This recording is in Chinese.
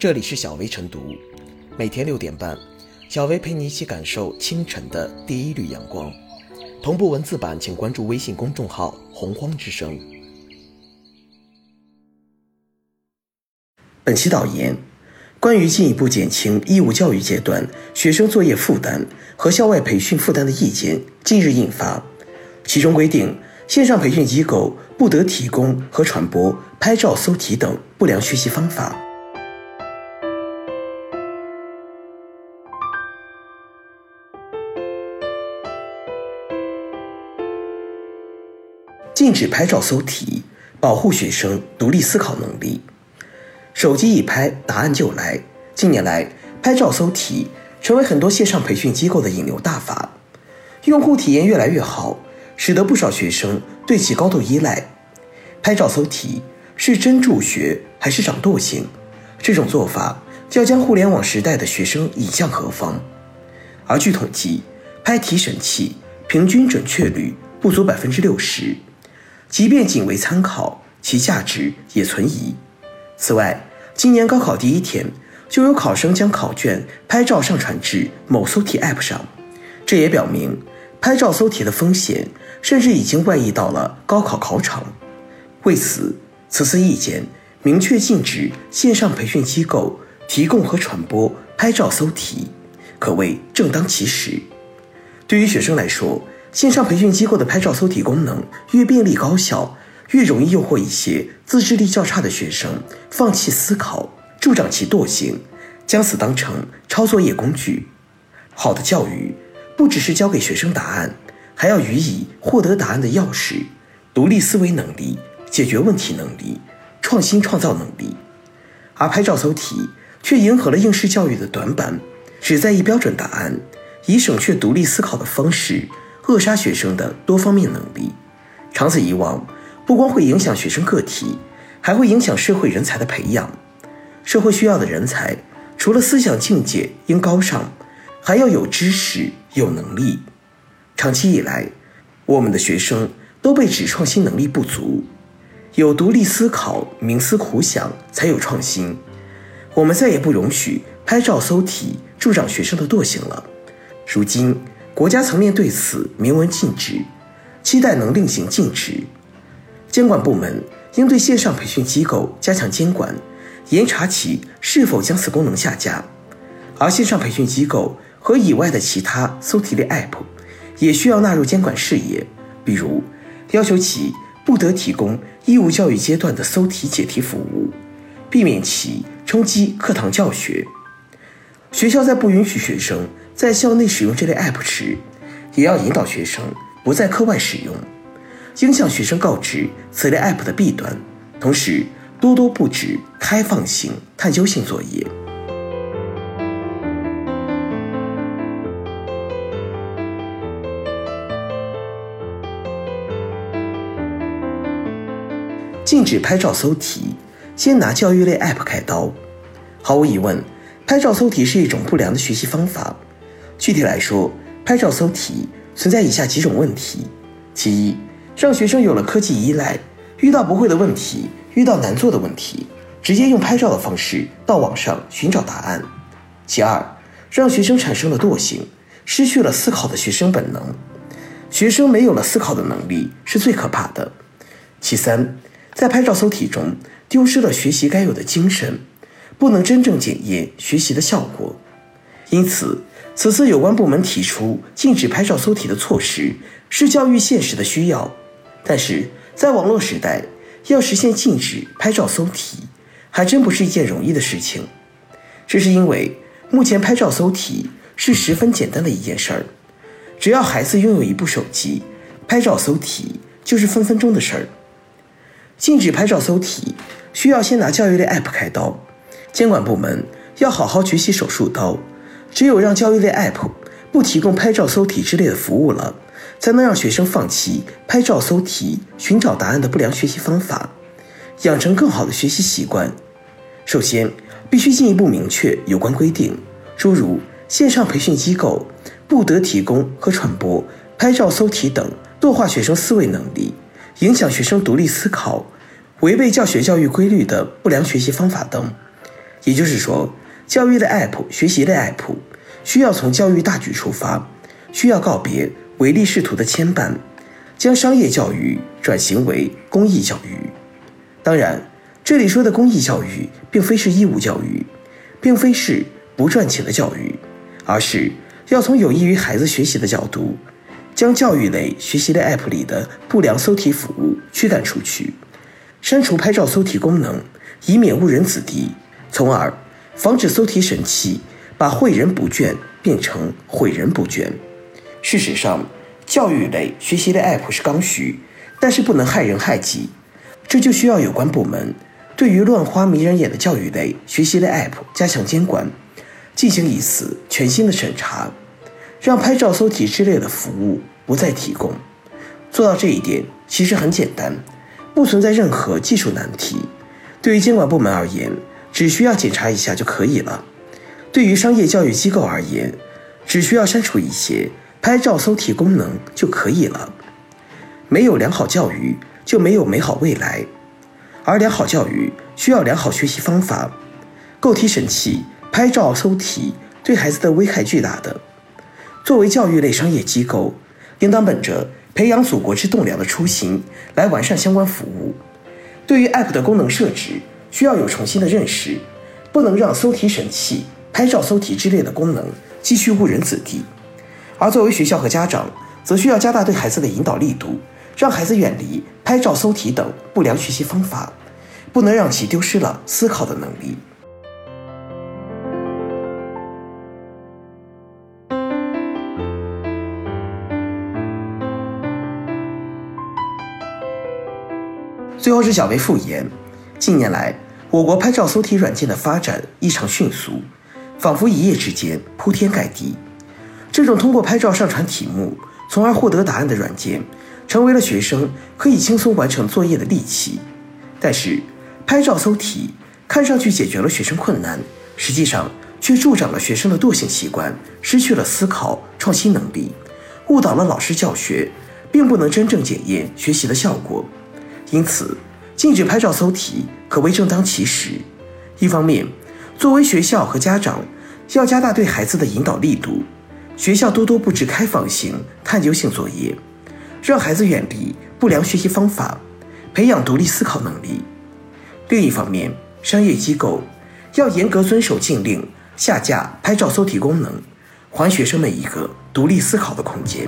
这里是小薇晨读，每天六点半，小薇陪你一起感受清晨的第一缕阳光。同步文字版，请关注微信公众号“洪荒之声”。本期导言：关于进一步减轻义务教育阶段学生作业负担和校外培训负担的意见近日印发，其中规定，线上培训机构不得提供和传播拍照搜题等不良学习方法。禁止拍照搜题，保护学生独立思考能力。手机一拍，答案就来。近年来，拍照搜题成为很多线上培训机构的引流大法，用户体验越来越好，使得不少学生对其高度依赖。拍照搜题是真助学还是长惰性？这种做法要将互联网时代的学生引向何方？而据统计，拍题神器平均准确率不足百分之六十。即便仅为参考，其价值也存疑。此外，今年高考第一天，就有考生将考卷拍照上传至某搜题 App 上，这也表明拍照搜题的风险甚至已经外溢到了高考考场。为此，此次意见明确禁止线上培训机构提供和传播拍照搜题，可谓正当其时。对于学生来说，线上培训机构的拍照搜题功能越便利高效，越容易诱惑一些自制力较差的学生放弃思考，助长其惰性，将此当成抄作业工具。好的教育不只是教给学生答案，还要予以获得答案的钥匙：独立思维能力、解决问题能力、创新创造能力。而拍照搜题却迎合了应试教育的短板，只在意标准答案，以省却独立思考的方式。扼杀学生的多方面能力，长此以往，不光会影响学生个体，还会影响社会人才的培养。社会需要的人才，除了思想境界应高尚，还要有知识、有能力。长期以来，我们的学生都被指创新能力不足，有独立思考、冥思苦想才有创新。我们再也不容许拍照搜题助长学生的惰性了。如今。国家层面对此明文禁止，期待能另行禁止。监管部门应对线上培训机构加强监管，严查其是否将此功能下架。而线上培训机构和以外的其他搜题类 App 也需要纳入监管视野，比如要求其不得提供义务教育阶段的搜题解题服务，避免其冲击课堂教学。学校在不允许学生。在校内使用这类 App 时，也要引导学生不在课外使用，应向学生告知此类 App 的弊端，同时多多布置开放性、探究性作业。禁止拍照搜题，先拿教育类 App 开刀。毫无疑问，拍照搜题是一种不良的学习方法。具体来说，拍照搜题存在以下几种问题：其一，让学生有了科技依赖，遇到不会的问题，遇到难做的问题，直接用拍照的方式到网上寻找答案；其二，让学生产生了惰性，失去了思考的学生本能。学生没有了思考的能力是最可怕的。其三，在拍照搜题中丢失了学习该有的精神，不能真正检验学习的效果。因此。此次有关部门提出禁止拍照搜题的措施，是教育现实的需要。但是在网络时代，要实现禁止拍照搜题，还真不是一件容易的事情。这是因为目前拍照搜题是十分简单的一件事儿，只要孩子拥有一部手机，拍照搜题就是分分钟的事儿。禁止拍照搜题，需要先拿教育类 App 开刀，监管部门要好好举起手术刀。只有让教育类 App 不提供拍照搜题之类的服务了，才能让学生放弃拍照搜题、寻找答案的不良学习方法，养成更好的学习习惯。首先，必须进一步明确有关规定，诸如线上培训机构不得提供和传播拍照搜题等弱化学生思维能力、影响学生独立思考、违背教学教育规律的不良学习方法等。也就是说，教育类 App、学习类 App 需要从教育大局出发，需要告别唯利是图的牵绊，将商业教育转型为公益教育。当然，这里说的公益教育，并非是义务教育，并非是不赚钱的教育，而是要从有益于孩子学习的角度，将教育类、学习类 App 里的不良搜题服务驱赶出去，删除拍照搜题功能，以免误人子弟。从而防止搜题神器把诲人不倦变成毁人不倦。事实上，教育类、学习类 App 是刚需，但是不能害人害己。这就需要有关部门对于乱花迷人眼的教育类、学习类 App 加强监管，进行一次全新的审查，让拍照搜题之类的服务不再提供。做到这一点其实很简单，不存在任何技术难题。对于监管部门而言，只需要检查一下就可以了。对于商业教育机构而言，只需要删除一些拍照搜题功能就可以了。没有良好教育，就没有美好未来。而良好教育需要良好学习方法。构题神器拍照搜题对孩子的危害巨大的。作为教育类商业机构，应当本着培养祖国之栋梁的初心来完善相关服务。对于 App 的功能设置。需要有重新的认识，不能让搜题神器、拍照搜题之类的功能继续误人子弟。而作为学校和家长，则需要加大对孩子的引导力度，让孩子远离拍照搜题等不良学习方法，不能让其丢失了思考的能力。最后是小薇复言。近年来，我国拍照搜题软件的发展异常迅速，仿佛一夜之间铺天盖地。这种通过拍照上传题目，从而获得答案的软件，成为了学生可以轻松完成作业的利器。但是，拍照搜题看上去解决了学生困难，实际上却助长了学生的惰性习惯，失去了思考创新能力，误导了老师教学，并不能真正检验学习的效果。因此，禁止拍照搜题可谓正当其时。一方面，作为学校和家长，要加大对孩子的引导力度，学校多多布置开放性、探究性作业，让孩子远离不良学习方法，培养独立思考能力。另一方面，商业机构要严格遵守禁令，下架拍照搜题功能，还学生们一个独立思考的空间。